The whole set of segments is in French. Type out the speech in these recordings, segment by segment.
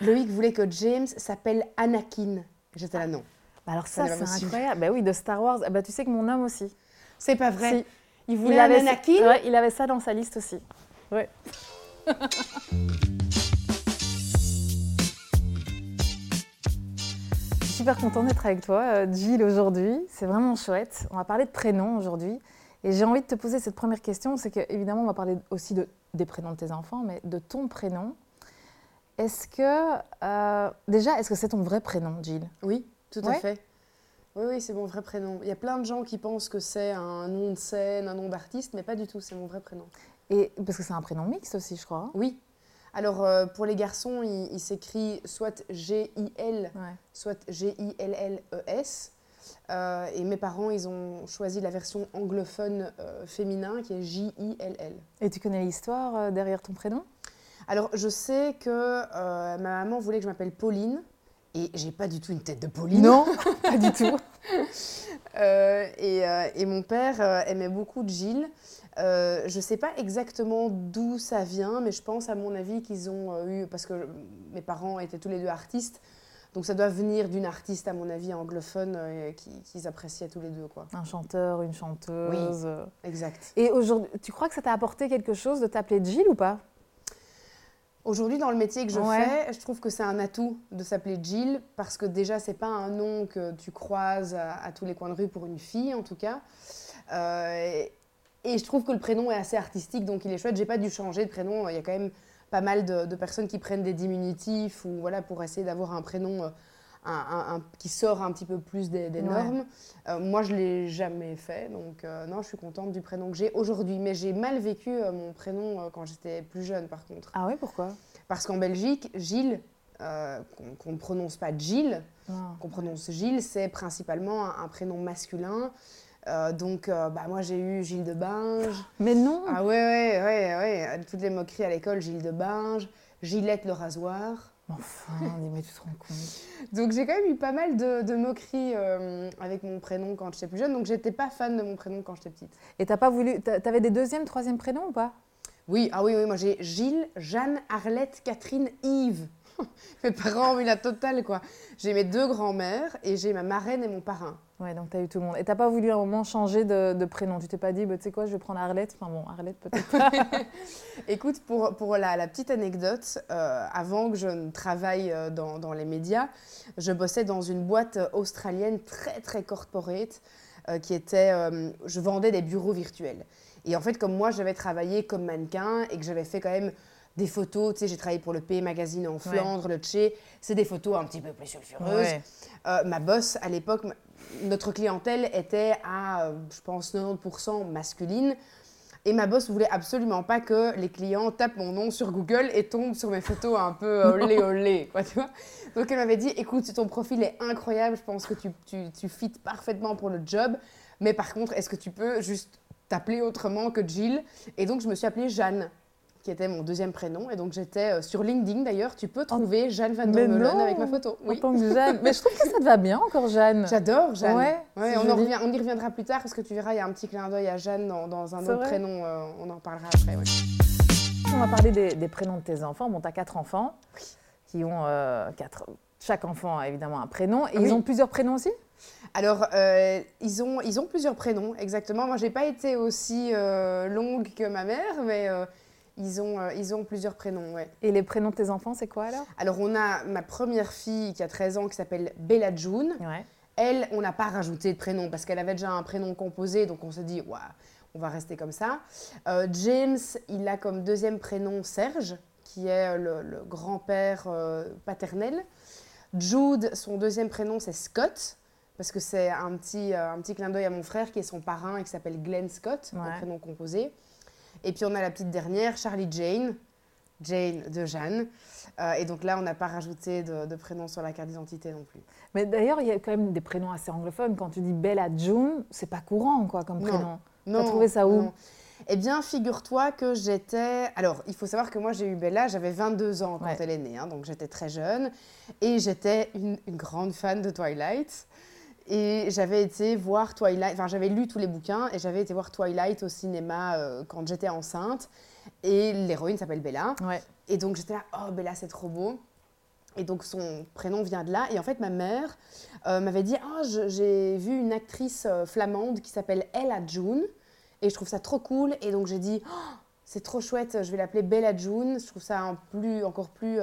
Loïc voulait que James s'appelle Anakin. J'étais là, non. Bah alors Ça ça, c'est incroyable. Bah oui, de Star Wars. Ah bah tu sais que mon homme aussi. C'est pas vrai. Si. Il voulait un avait, Anakin ouais, il avait ça dans sa liste aussi. Ouais. Je suis super contente d'être avec toi, euh, Gilles, aujourd'hui. C'est vraiment chouette. On va parler de prénoms aujourd'hui. Et j'ai envie de te poser cette première question. C'est que, évidemment, on va parler aussi de, des prénoms de tes enfants, mais de ton prénom. Est-ce que, euh, déjà, est-ce que c'est ton vrai prénom, Gilles Oui, tout à fait. Oui, oui, c'est mon vrai prénom. Il y a plein de gens qui pensent que c'est un nom de scène, un nom d'artiste, mais pas du tout, c'est mon vrai prénom. Et parce que c'est un prénom mixte aussi, je crois. Oui. Alors, euh, pour les garçons, il, il s'écrit soit G-I-L, Ouais. soit G-I-L-L-E-S. Euh, et mes parents, ils ont choisi la version anglophone euh, féminin qui est J-I-L-L. Et tu connais l'histoire derrière ton prénom? Alors, je sais que euh, ma maman voulait que je m'appelle Pauline. Et j'ai pas du tout une tête de Pauline. Non, pas du tout. Euh, et, euh, et mon père aimait beaucoup Gilles. Euh, je ne sais pas exactement d'où ça vient, mais je pense à mon avis qu'ils ont eu, parce que mes parents étaient tous les deux artistes, donc ça doit venir d'une artiste, à mon avis, anglophone, euh, qui- qu'ils appréciaient tous les deux. Quoi. Un chanteur, une chanteuse. euh. Exact. Et aujourd'hui, tu crois que ça t'a apporté quelque chose de t'appeler Gilles ou pas? Aujourd'hui, dans le métier que je Ouais. fais, je trouve que c'est un atout de s'appeler Jill parce que déjà, c'est pas un nom que tu croises à, à tous les coins de rue pour une fille, en tout cas. Euh, et, et je trouve que le prénom est assez artistique, donc il est chouette. J'ai pas dû changer de prénom. Il y a quand même pas mal de, de personnes qui prennent des diminutifs ou voilà pour essayer d'avoir un prénom euh, un- un- un- qui sort un petit peu plus des, des Ouais. normes. Euh, moi, je l'ai jamais fait, donc euh, non, je suis contente du prénom que j'ai aujourd'hui. Mais j'ai mal vécu euh, mon prénom quand j'étais plus jeune, par contre. Ah oui, pourquoi? Parce qu'en Belgique, Gilles, qu'on ne prononce pas Gilles, Non. qu'on prononce Gilles, c'est principalement un, un prénom masculin. Euh, donc, euh, bah, moi, j'ai eu Gilles de Binge. Mais non Ah ouais, ouais, ouais, ouais. Toutes les moqueries à l'école, Gilles de Binge, Gillette le rasoir. Enfin, dis, mais tu te rends compte. Donc, j'ai quand même eu pas mal de, de moqueries euh, avec mon prénom quand j'étais plus jeune. Donc, j'étais pas fan de mon prénom quand j'étais petite. Et t'as pas voulu. t'a- T'avais des deuxièmes, troisièmes prénoms ou pas? Oui, ah oui, oui, moi j'ai Gilles, Jeanne, Arlette, Catherine, Yves. Mes parents ont eu la totale, quoi. J'ai mes deux grands-mères et j'ai ma marraine et mon parrain. Ouais, donc t'as eu tout le monde. Et t'as pas voulu à un moment changer de, de prénom Tu t'es pas dit, bah, tu sais quoi, je vais prendre Arlette Enfin bon, Arlette peut-être pas. Écoute, pour, pour la, la petite anecdote, euh, avant que je ne travaille euh, dans, dans les médias, je bossais dans une boîte euh, australienne très, très corporate euh, qui était... euh, je vendais des bureaux virtuels. Et en fait, comme moi, j'avais travaillé comme mannequin et que j'avais fait quand même des photos, tu sais, j'ai travaillé pour le P Magazine en Flandre, le Tché, c'est des photos un petit peu plus sulfureuses. Ouais. Euh, ma boss, à l'époque, notre clientèle était à, euh, je pense, 90% masculine. Et ma boss voulait absolument pas que les clients tapent mon nom sur Google et tombent sur mes photos un peu euh, olé olé, quoi, tu vois. Donc elle m'avait dit, écoute, ton profil est incroyable, je pense que tu, tu, tu fites parfaitement pour le job, mais par contre, est-ce que tu peux juste t'appeler autrement que Jill? Et donc je me suis appelée Jeanne, qui était mon deuxième prénom, et donc j'étais euh, sur LinkedIn d'ailleurs, tu peux trouver Jeanne Van non avec ma photo. En Oui. tant que Jeanne. Mais je trouve que ça te va bien encore, Jeanne. J'adore Jeanne. Ouais, on, en joli. revient- on y reviendra plus tard parce que tu verras, il y a un petit clin d'œil à Jeanne dans, dans un autre vrai prénom. euh, on en parlera après. ouais. On va parler des, des prénoms de tes enfants. Bon, tu as quatre enfants qui ont euh, quatre. Chaque enfant a évidemment un prénom. Et Oui. ils ont plusieurs prénoms aussi? Alors, euh, ils, ont, ils ont plusieurs prénoms, exactement. Moi, j'ai pas été aussi euh, longue que ma mère, mais euh, ils, ont, euh, ils ont plusieurs prénoms, ouais. Et les prénoms de tes enfants, c'est quoi alors? Alors, on a ma première fille qui a 13 ans qui s'appelle Bella June. Ouais. Elle, on n'a pas rajouté de prénom parce qu'elle avait déjà un prénom composé, donc on s'est dit, Ouah, on va rester comme ça. Euh, James, il a comme deuxième prénom Serge, qui est le, le grand-père euh, paternel. Jude, son deuxième prénom, c'est Scott, parce que c'est un petit, un petit clin d'œil à mon frère qui est son parrain et qui s'appelle Glenn Scott, Ouais. un prénom composé. Et puis on a la petite dernière, Charlie Jane, Jane de Jeanne. Euh, et donc là, on n'a pas rajouté de, de prénom sur la carte d'identité non plus. Mais d'ailleurs, il y a quand même des prénoms assez anglophones. Quand tu dis Bella June, c'est pas courant quoi comme prénom. Non, T'as trouvé ça où non. Eh bien, figure-toi que j'étais. Alors, il faut savoir que moi, j'ai eu Bella, j'avais 22 ans quand Ouais. elle est née, hein, donc j'étais très jeune. Et j'étais une, une grande fan de Twilight. Et j'avais été voir Twilight, enfin, j'avais lu tous les bouquins et j'avais été voir Twilight au cinéma euh, quand j'étais enceinte. Et l'héroïne s'appelle Bella. Ouais. Et donc, j'étais là, oh, Bella, c'est trop beau. Et donc son prénom vient de là. Et en fait, ma mère euh, m'avait dit Ah, je- j'ai vu une actrice euh, flamande qui s'appelle Ella June. Et je trouve ça trop cool. Et donc j'ai dit Oh, C'est trop chouette, je vais l'appeler Bella June. Je trouve ça un plus, encore plus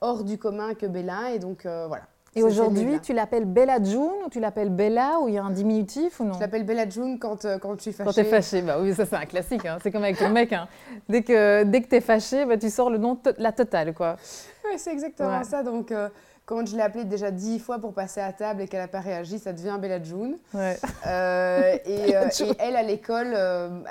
hors du commun que Bella. Et donc voilà. Et aujourd'hui, tu l'appelles Bella June ou tu l'appelles Bella ou il y a un diminutif ou non Je l'appelle Bella June quand, euh, quand je suis fâchée. Quand t'es fâché, bah oui, ça c'est un classique. hein. C'est comme avec ton mec. hein. Dès que dès que t'es fâché, bah, tu sors le nom la totale, quoi. Ouais, c'est exactement Ouais. ça. Donc, euh, quand je l'ai appelée déjà dix fois pour passer à table et qu'elle n'a pas réagi, ça devient Bella June. Ouais. Euh, et, euh, et elle, à l'école,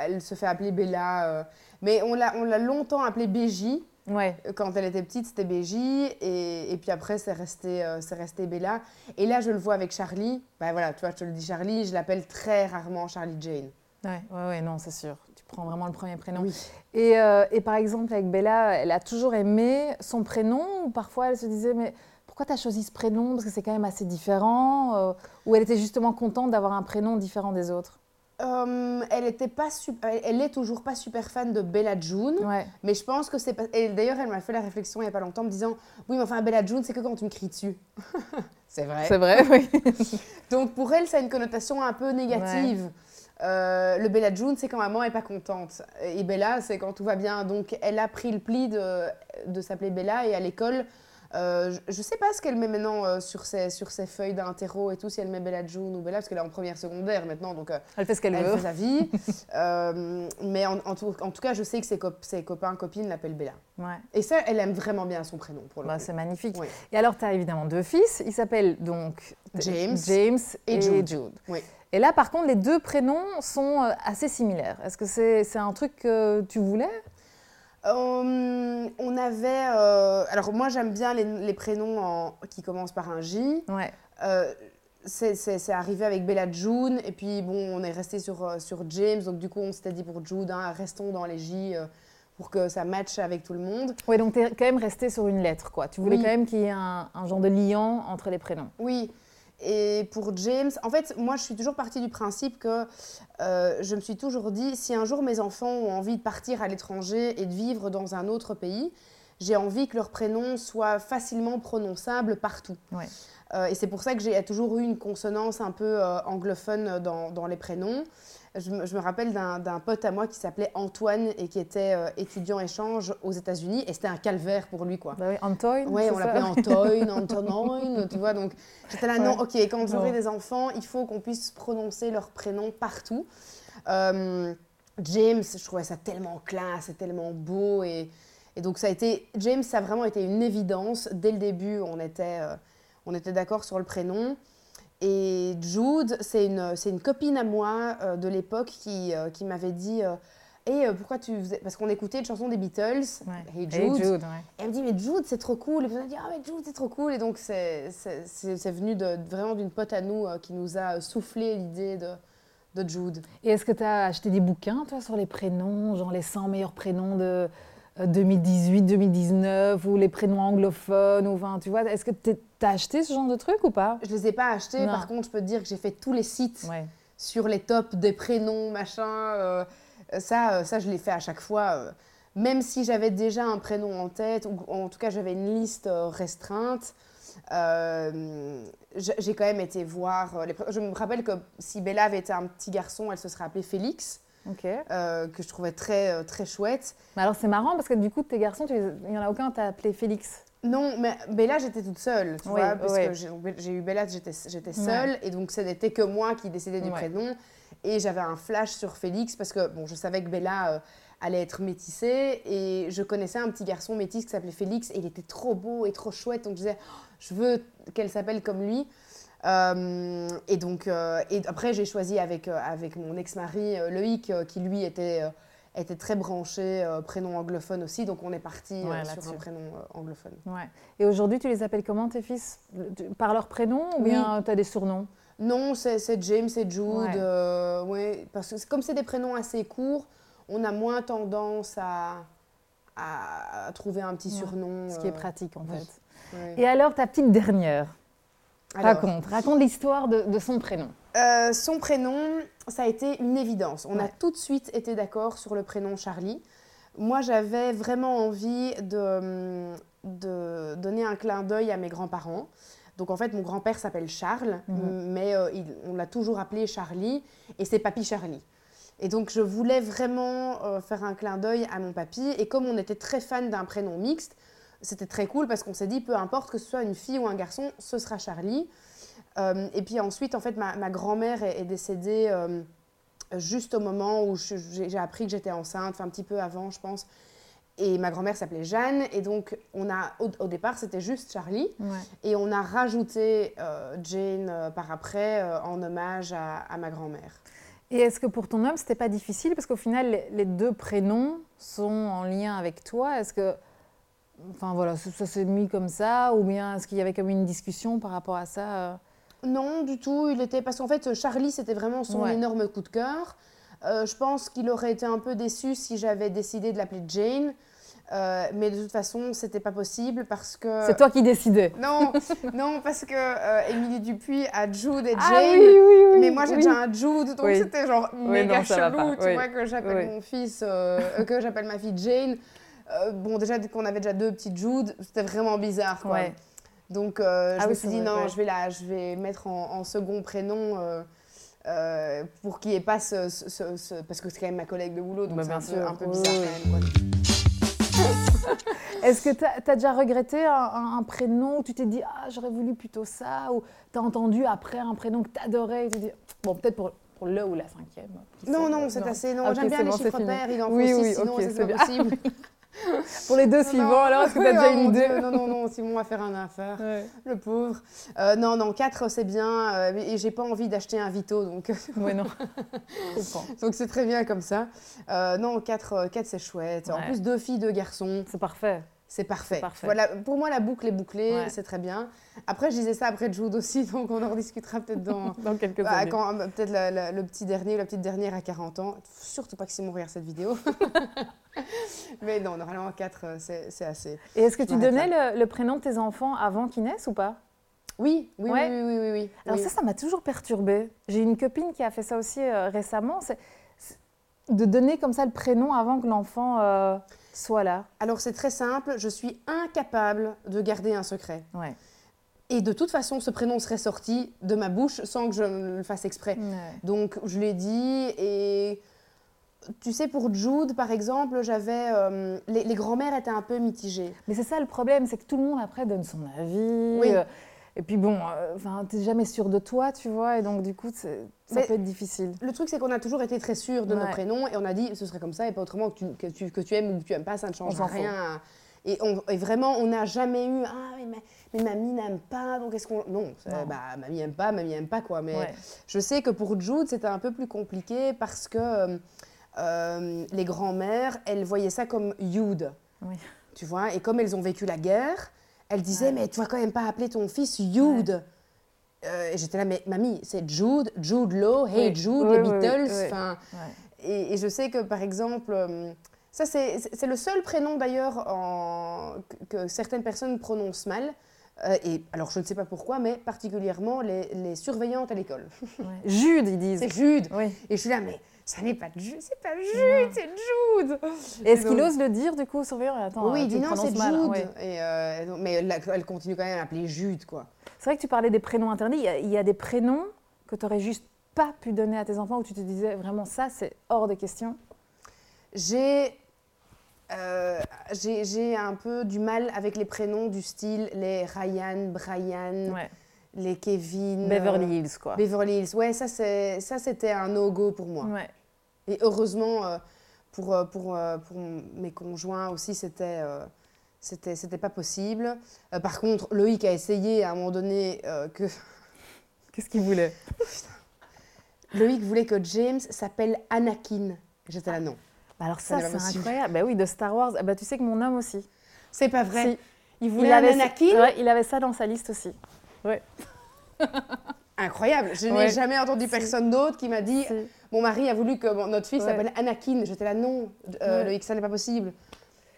elle se fait appeler Bella. mais on l'a, on l'a longtemps appelée BJ. Ouais. Quand elle était petite, c'était BJ. Et, et puis après, c'est resté, euh, c'est resté Bella. Et là, je le vois avec Charlie. Bah voilà, tu vois, je te le dis Charlie. Je l'appelle très rarement Charlie Jane. Ouais, ouais, ouais, non, c'est sûr. Tu prends vraiment le premier prénom. Oui. Et, euh, et par exemple, avec Bella, elle a toujours aimé son prénom ou parfois elle se disait, mais pourquoi tu as choisi ce prénom? Parce que c'est quand même assez différent. euh, ou elle était justement contente d'avoir un prénom différent des autres Euh, elle était pas elle- elle est toujours pas super fan de Bella June. Ouais. Mais je pense que c'est pas. Et d'ailleurs, elle m'a fait la réflexion il n'y a pas longtemps en me disant Oui, mais enfin, Bella June, c'est que quand tu me cries dessus. c'est vrai. C'est vrai, oui. Donc pour elle, ça a une connotation un peu négative. Euh, le Bella June, c'est quand maman est pas contente. Et Bella, c'est quand tout va bien. Donc elle a pris le pli de, de s'appeler Bella et à l'école. Euh, je- je sais pas ce qu'elle met maintenant euh, sur, ses, sur ses feuilles d'interro et tout, si elle met Bella June ou Bella, parce qu'elle est en première secondaire maintenant, donc euh, Elle fait ce qu'elle elle veut. fait sa vie. Mais en, en tout, en tout cas, je sais que ses, cop- ses copains, copines l'appellent Bella. Ouais. Et ça, elle aime vraiment bien son prénom, pour le Bah, c'est magnifique. Oui. Et alors, tu as évidemment deux fils. Ils s'appellent donc James James et et, Jude. Jude. Oui. Et là, par contre, les deux prénoms sont assez similaires. Est-ce que c'est c'est un truc que tu voulais Euh, on avait... euh, alors moi, j'aime bien les, les prénoms en- qui commencent par un J. Ouais. Euh, c'est arrivé avec Bella June, et puis bon, on est resté sur, sur James, donc du coup, on s'était dit pour Jude, hein, restons dans les J pour que ça matche avec tout le monde. Ouais, donc tu es quand même resté sur une lettre, quoi. Tu voulais Oui. quand même qu'il y ait un, un genre de liant entre les prénoms. Oui. Et pour James, en fait, moi, je suis toujours partie du principe que euh, je me suis toujours dit, si un jour mes enfants ont envie de partir à l'étranger et de vivre dans un autre pays, j'ai envie que leur prénom soit facilement prononçable partout. Ouais. Euh, et c'est pour ça que j'ai toujours eu une consonance un peu euh, anglophone dans, dans les prénoms. Je, me- je me rappelle d'un pote à moi qui s'appelait Antoine et qui était euh, étudiant échange aux États-Unis. Et c'était un calvaire pour lui, quoi. Bah oui, Antoine Oui, on l'appelait Antoine, Antonin, tu vois. Donc j'étais là, non, ok, quand j'aurai Non. des enfants, il faut qu'on puisse prononcer leur prénom partout. Euh, James, je trouvais ça tellement classe et tellement beau. Et, et donc ça a été, James, ça a vraiment été une évidence. Dès le début, on était, euh, on était d'accord sur le prénom. Et Jude, c'est une, c'est une copine à moi euh, de l'époque qui, euh, qui m'avait dit Et pourquoi tu faisais. Parce qu'on écoutait une chanson des Beatles, Ouais. Hey Hey Jude. Ouais. Et elle me dit, mais Jude, c'est trop cool. Et puis on a dit, ah, mais Jude, c'est trop cool. Et donc, c'est c'est- c'est- c'est venu de, vraiment d'une pote à nous euh, qui nous a soufflé l'idée de, de Jude. Et est-ce que tu as acheté des bouquins, toi, sur les prénoms, genre les 100 meilleurs prénoms de euh, 2018, 2019, ou les prénoms anglophones, ou enfin, tu vois, est-ce que tu as acheté ce genre de truc ou pas? Je les ai pas achetés. Non. Par contre, je peux te dire que j'ai fait tous les sites Ouais. sur les tops des prénoms, machin. euh, ça, euh, ça, je l'ai fait à chaque fois. euh, même si j'avais déjà un prénom en tête, ou en tout cas, j'avais une liste restreinte. euh, j'ai quand même été voir. les Je me rappelle que si Bella avait été un petit garçon, elle se serait appelée Félix. Euh, que je trouvais très, très chouette. Mais alors c'est marrant parce que du coup, tes garçons, tu il n'y en a aucun, tu as appelé Félix? Non, mais Bella, j'étais toute seule, tu Oui, vois, parce oui. que j'ai eu Bella, j'étais Ouais. seule, et donc ce n'était que moi qui décidais du Ouais. prénom. Et j'avais un flash sur Félix, parce que bon, je savais que Bella euh, allait être métissée, et je connaissais un petit garçon métis qui s'appelait Félix, et il était trop beau et trop chouette, donc je disais, Oh, je veux qu'elle s'appelle comme lui. Euh, et donc, euh, et après, j'ai choisi avec, avec mon ex-mari Loïc, qui lui était, était très branché, euh, prénom anglophone aussi, donc on est parti euh, Ouais, sur là-dessus. un prénom euh, anglophone. Ouais. Et aujourd'hui, tu les appelles comment tes fils? Par leur prénom ou Oui. bien tu as des surnoms? Non, c'est James et Jude. Ouais. euh, ouais, parce que comme c'est des prénoms assez courts, on a moins tendance à, à, trouver un petit surnom. Ce qui est euh, pratique en fait. Et alors, ta petite dernière? Alors, Raconte, raconte l'histoire de, de son prénom. Euh, son prénom, ça a été une évidence. On a tout de suite été d'accord sur le prénom Charlie. Moi, j'avais vraiment envie de, hum, de donner un clin d'œil à mes grands-parents. Donc en fait, mon grand-père s'appelle Charles, Mhm. mais euh, il- on l'a toujours appelé Charlie, et c'est Papy Charlie. Et donc je voulais vraiment euh, faire un clin d'œil à mon papy, et comme on était très fan d'un prénom mixte, c'était très cool parce qu'on s'est dit, peu importe que ce soit une fille ou un garçon, ce sera Charlie. Euh, et puis ensuite, en fait, ma, ma grand-mère est, est décédée euh, juste au moment où j'ai appris que j'étais enceinte, enfin un petit peu avant, je pense. Et ma grand-mère s'appelait Jeanne, et donc on a, au, au départ, c'était juste Charlie. Ouais. Et on a rajouté euh, Jane euh, par après euh, en hommage à, à ma grand-mère. Et est-ce que pour ton homme, c'était pas difficile? Parce qu'au final, les, les deux prénoms sont en lien avec toi. Est-ce que. Enfin voilà, ça, s'est mis comme ça? Ou bien est-ce qu'il y avait comme une discussion par rapport à ça Non, du tout. Il était parce qu'en fait, Charlie, c'était vraiment son Ouais. énorme coup de cœur. Euh, je pense qu'il aurait été un peu déçu si j'avais décidé de l'appeler Jane. Euh, mais de toute façon, c'était pas possible parce que. C'est toi qui décidais Non, non, parce que euh, Émilie Dupuis a Jude et Jane. Ah oui, oui, oui. Mais moi j'ai déjà un Jude, donc c'était genre méga non, chelou, tu vois, que j'appelle mon fils, que j'appelle ma fille Jane. Bon, déjà, dès qu'on avait déjà deux petites Jude, c'était vraiment bizarre, quoi. Donc, euh, Ah je me oui, suis dit, vrai, non, ouais. je, vais la, je vais mettre en, en second prénom euh, euh, pour qu'il n'y ait pas ce, ce- ce- ce- Parce que c'est quand même ma collègue de boulot, donc Bah, c'est un, peu, un peu bizarre quand même. Est-ce que tu as, déjà regretté un, un- un prénom où tu t'es dit Ah, j'aurais voulu plutôt ça Ou tu as entendu après un prénom que tu adorais et tu dit Bon, peut-être pour, pour le ou la cinquième. qui Non, non, c'est assez. Non, j'aime bien les bon, chiffres pairs, il en faut Oui, six, oui, sinon c'est c'est pas bien. possible. Pour les deux suivants, non. alors, est-ce que tu as Oui, déjà oh une idée Dieu, Non, non, non, Simon va faire un affaire. Ouais. Le pauvre. Euh, non, non, 4 c'est bien. euh, et j'ai pas envie d'acheter un Vito, donc Ouais, non. Je comprends. donc c'est très bien comme ça. Euh, non, 4, c'est chouette. En plus, deux filles, deux garçons, C'est parfait. c'est parfait. parfait. Voilà, pour moi, la boucle est bouclée, Ouais. c'est très bien. Après, je disais ça après Jude aussi, donc on en rediscutera peut-être dans. Dans quelques Bah, années. quand euh, peut-être le petit dernier ou la petite dernière à 40 ans. Surtout pas que Simon regarde cette vidéo. Mais non, normalement 4 c'est c'est assez. Et est-ce que tu donnais le, le prénom de tes enfants avant qu'ils naissent ou pas? Oui, oui, Ouais. oui, oui, oui. Alors Oui. ça, ça m'a toujours perturbée. J'ai une copine qui a fait ça aussi euh, récemment. C'est c'est de donner comme ça le prénom avant que l'enfant euh, soit là. Alors c'est très simple, je suis incapable de garder un secret. Ouais. Et de toute façon, ce prénom serait sorti de ma bouche sans que je le fasse exprès. Donc je l'ai dit et tu sais pour Jude par exemple, j'avais euh, les, les grands-mères étaient un peu mitigées. Mais c'est ça le problème, c'est que tout le monde après donne son avis. Oui. euh, et puis bon, euh, enfin, t'es jamais sûr de toi, tu vois, et donc du coup, ça Mais- peut être difficile. Le truc c'est qu'on a toujours été très sûrs de nos prénoms et on a dit ce serait comme ça et pas autrement que tu, que tu, que tu aimes ou que tu aimes pas, ça ne change rien. Et, on- et vraiment, on n'a jamais eu ah mais, ma- mais mamie n'aime pas donc est-ce qu'on non, bah mamie aime pas, mamie aime pas quoi. Mais Ouais. Je sais que pour Jude, c'était un peu plus compliqué parce que euh, euh, les grands-mères, elles voyaient ça comme Jude. Oui. Tu vois, et comme elles ont vécu la guerre, elles disaient Ouais. Mais tu vas quand même pas appeler ton fils Jude. Euh, et j'étais là, mais mamie, c'est Jude, Jude Law, Hey Oui. Jude, Oui, les Beatles. enfin, Ouais. Et, et je sais que par exemple, euh, ça c'est le seul prénom d'ailleurs que, que certaines personnes prononcent mal. Euh, et alors je ne sais pas pourquoi, mais particulièrement les, les surveillantes à l'école. Ouais. Jude, ils disent. C'est Jude. Oui. Et je suis là, mais ça n'est pas Jude, c'est pas Jude, c'est Jude. Est-ce qu'il ose le dire du coup au surveillant? Attends, oui, euh, il tu dit non, c'est mal, hein, Jude. ouais. Et, euh, mais elle, elle continue quand même à l'appeler Jude, quoi. C'est vrai que tu parlais des prénoms interdits. Il y a, il y a des prénoms que tu aurais juste pas pu donner à tes enfants où tu te disais vraiment ça, c'est hors de question? J'ai euh, j'ai j'ai un peu du mal avec les prénoms du style les Ryan, Brian, Ouais. Les Kevin. Beverly euh, Hills, quoi. Beverly Hills. Ouais, ça, c'est- ça c'était un no-go pour moi. Ouais. Et heureusement, euh, pour, euh, pour, pour mes conjoints aussi, c'était c'était c'était pas possible. Euh, par contre, Loïc a essayé à un moment donné euh, que. Qu'est-ce qu'il voulait? Loïc voulait que James s'appelle Anakin. J'étais là, non. Bah Alors Ça c'est incroyable. Bah oui, de Star Wars. Ah Bah, tu sais que mon homme aussi. C'est pas vrai. Si. Il voulait Il un avait, Anakin? Ouais, il avait ça dans sa liste aussi. Incroyable. Je n'ai Ouais. jamais entendu personne d'autre qui m'a dit. Mon mari a voulu que mon- notre fils Ouais. s'appelle Anakin. J'étais là, non, euh, Ouais. Loïc, ça n'est pas possible.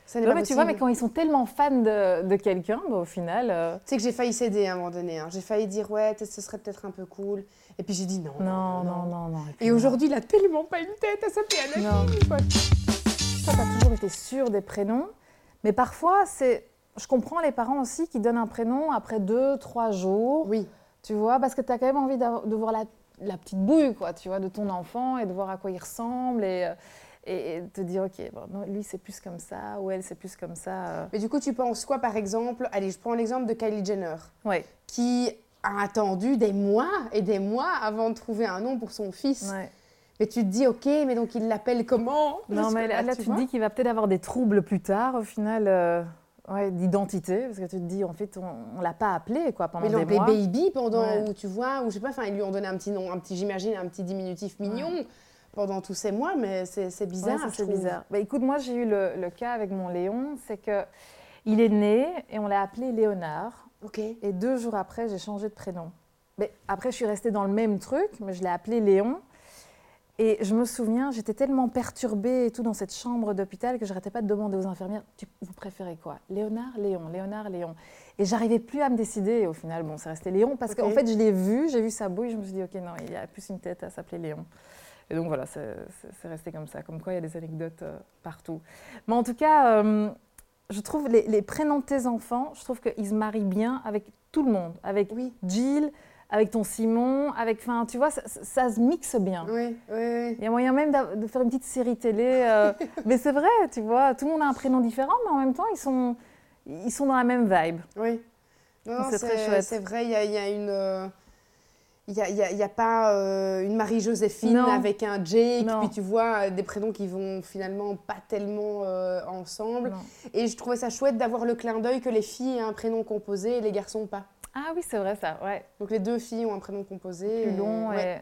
Ça n'est Ouais, pas mais tu possible. vois, mais quand ils sont tellement fans de, de quelqu'un, bah, au final, euh, Tu sais que j'ai failli céder à un moment donné. hein. J'ai failli dire, ouais, ce serait peut-être un peu cool. Et puis j'ai dit non. non, non, non, non. Et aujourd'hui, il a tellement pas une tête à s'appeler Anakin. Toi, tu as toujours été sûre des prénoms, mais parfois, c'est je comprends les parents aussi qui donnent un prénom après deux, trois jours. Oui. Tu vois, parce que tu as quand même envie de voir la, la, petite bouille, quoi, tu vois, de ton enfant et de voir à quoi il ressemble et, et, te dire, ok, bon, lui c'est plus comme ça, ou elle c'est plus comme ça. Mais du coup, tu penses quoi, par exemple Allez, je prends l'exemple de Kylie Jenner, qui a attendu des mois et des mois avant de trouver un nom pour son fils. Ouais. Mais tu te dis, ok, mais donc il l'appelle comment? Non, mais là, tu, te dis qu'il va peut-être avoir des troubles plus tard, au final, euh, ouais, d'identité, parce que tu te dis, en fait, on, ne l'a pas appelé, quoi, pendant des mois. Mais Baby, pendant, où tu vois, ou je sais pas, enfin, ils lui ont donné un petit nom, un petit, j'imagine, un petit diminutif mignon. Pendant tous ces mois, mais c'est bizarre. c'est bizarre. Bah, écoute, moi j'ai eu le, le, cas avec mon Léon, c'est que il est né et on l'a appelé Léonard. Ok. Et deux jours après, j'ai changé de prénom. Mais après, je suis restée dans le même truc, mais je l'ai appelé Léon. Et je me souviens, j'étais tellement perturbée et tout dans cette chambre d'hôpital que je n'arrêtais pas de demander aux infirmières Vous préférez quoi? Léonard, Léon, Léonard, Léon. Et j'arrivais plus à me décider. Et au final, bon, c'est resté Léon parce qu'en fait, je l'ai vu, j'ai vu sa bouille, je me suis dit Ok, non, il y a plus une tête à s'appeler Léon. Et donc voilà, c'est resté comme ça. Comme quoi, il y a des anecdotes euh, partout. Mais en tout cas, euh, je trouve les, les, prénoms de tes enfants, je trouve qu'ils se marient bien avec tout le monde. Avec oui. Jill, avec ton Simon, avec, enfin, tu vois, ça, se mixe bien. Oui, oui, oui. Il y a moyen même de faire une petite série télé. Euh, mais c'est vrai, tu vois, tout le monde a un prénom différent, mais en même temps, ils sont, ils sont dans la même vibe. Oui. C'est très chouette. C'est vrai, il y, y a, une... Il n'y a, a, a, pas euh, une Marie-Joséphine avec un Jake, puis tu vois des prénoms qui vont finalement pas tellement euh, ensemble. Et je trouvais ça chouette d'avoir le clin d'œil que les filles aient un prénom composé et les garçons pas. Ah oui, c'est vrai ça, ouais. Donc les deux filles ont un prénom composé. Plus long, et,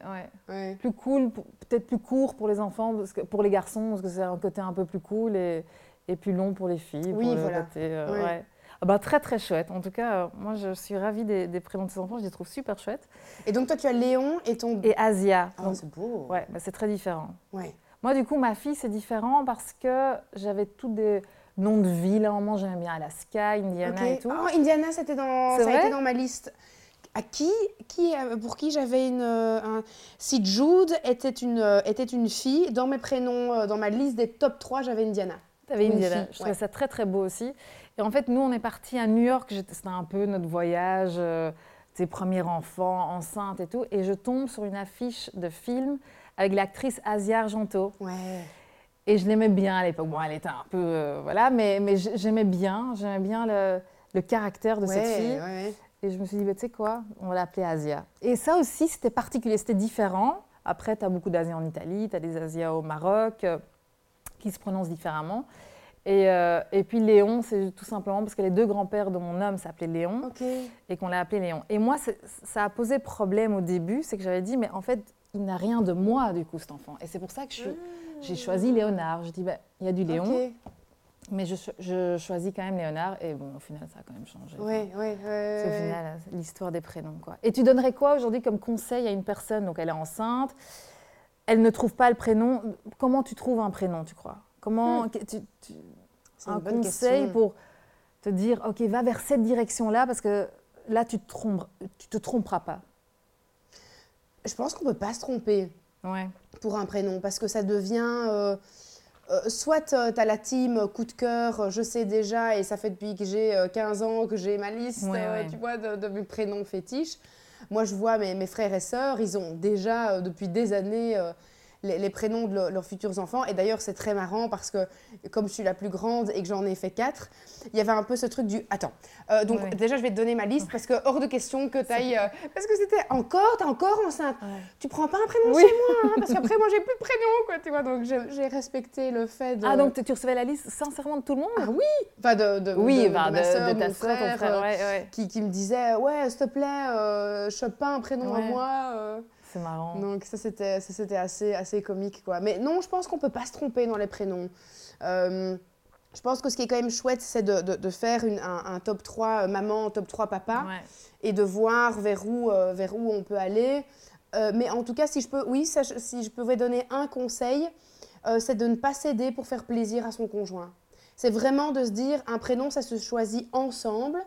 ouais. Plus cool, peut-être plus court pour les enfants, parce que, pour les garçons, parce que c'est un côté un peu plus cool, et, et plus long pour les filles. Oui, pour voilà. Le côté, euh, ouais. Ah bah, très très chouette. En tout cas, euh, moi je suis ravie des, des prénoms de tes enfants, je les trouve super chouettes. Et donc toi tu as Léon et ton... Et Asia. Ah, c'est beau. Ouais, bah, c'est très différent. Ouais. Moi du coup, ma fille c'est différent parce que j'avais toutes des noms de villes. À un moment j'aimais bien Alaska, Indiana et tout. Oh, Indiana c'était dans... ça a été dans ma liste à qui, qui, pour qui j'avais une. Un, si Jude était une, était une fille, dans mes prénoms, dans ma liste des top 3, j'avais Indiana. Tu avais Indiana. je trouvais ça très très beau aussi. Et en fait, nous, on est partis à New York. C'était un peu notre voyage, euh, tes premiers enfants, enceinte et tout. Et je tombe sur une affiche de film avec l'actrice Asia Argento. Ouais. Et je l'aimais bien à l'époque. Bon, elle était un peu. Euh, voilà, mais, mais j'aimais bien. J'aimais bien le, le, caractère de cette fille. Ouais. Et je me suis dit, bah, tu sais quoi, on va l'appeler Asia. Et ça aussi, c'était particulier, c'était différent. Après, tu as beaucoup d'Asias en Italie, tu as des Asias au Maroc, euh, qui se prononcent différemment. Et, euh, et, puis Léon, c'est tout simplement parce que les deux grands-pères de mon homme s'appelaient Léon et qu'on l'a appelé Léon. Et moi, ça a posé problème au début, c'est que j'avais dit, mais en fait, il n'a rien de moi, du coup, cet enfant. Et c'est pour ça que j'ai choisi Léonard. Je dis, ben, il y a du Léon, mais je, je, choisis quand même Léonard. Et bon, au final, ça a quand même changé. Oui, oui, C'est au final l'histoire des prénoms. Quoi. Et tu donnerais quoi aujourd'hui comme conseil à une personne? Donc, elle est enceinte, elle ne trouve pas le prénom. Comment tu trouves un prénom, tu crois? Comment hmm. tu, tu, un conseil pour te dire ok va vers cette direction là parce que là tu te trompes, tu te tromperas pas. Je pense qu'on peut pas se tromper ouais. pour un prénom parce que ça devient euh, euh, soit euh, tu as la team coup de cœur, je sais déjà et ça fait depuis que j'ai 15 ans que j'ai ma liste tu vois de, de, mes prénoms fétiches. Moi je vois mes, mes, frères et sœurs, ils ont déjà depuis des années les, prénoms de leurs futurs enfants. Et d'ailleurs, c'est très marrant parce que comme je suis la plus grande et que j'en ai fait quatre, il y avait un peu ce truc du attends. Euh, donc déjà, je vais te donner ma liste parce que hors de question que tu ailles. Euh, parce que c'était encore, t'es encore enceinte. Tu prends pas un prénom chez moi hein, parce qu'après, moi, j'ai plus de prénom, quoi, tu vois. Donc j'ai respecté le fait de. Ah, donc tu recevais la liste sincèrement de tout le monde? Ah oui Enfin, de, de, oui, de, de, ma soeur, de ta mon frère, frère euh, Qui, qui, me disait Ouais, s'il te plaît, chope pas un prénom à moi. C'est marrant. Donc ça c'était c'était assez assez comique quoi. Mais non, je pense qu'on peut pas se tromper dans les prénoms. Euh, je pense que ce qui est quand même chouette, c'est de, de, faire une, un, top 3 euh, maman, top 3 papa, et de voir vers où, euh, vers où on peut aller. mais en tout cas, si je peux, oui, si je pouvais donner un conseil, c'est de ne pas céder pour faire plaisir à son conjoint. C'est vraiment de se dire, un prénom, ça se choisit ensemble,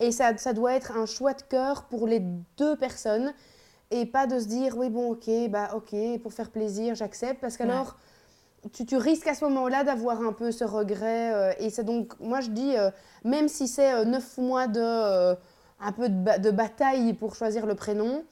et ça, ça doit être un choix de cœur pour les deux personnes et pas de se dire oui bon ok bah ok pour faire plaisir j'accepte parce qu'alors tu, tu risques à ce moment-là d'avoir un peu ce regret. euh, et c'est donc, moi je dis, euh, même si c'est euh, neuf mois de, un peu de, ba- de bataille pour choisir le prénom,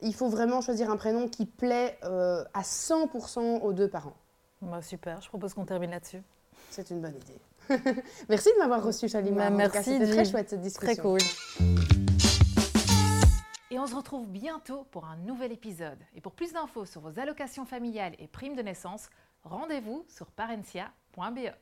il faut vraiment choisir un prénom qui plaît à 100% aux deux parents. Bah, super, je propose qu'on termine là-dessus. C'est une bonne idée. merci de m'avoir reçu, Chalima. Bah, merci, C'était très chouette cette discussion. Très cool. On se retrouve bientôt pour un nouvel épisode. Et pour plus d'infos sur vos allocations familiales et primes de naissance, rendez-vous sur parencia.be.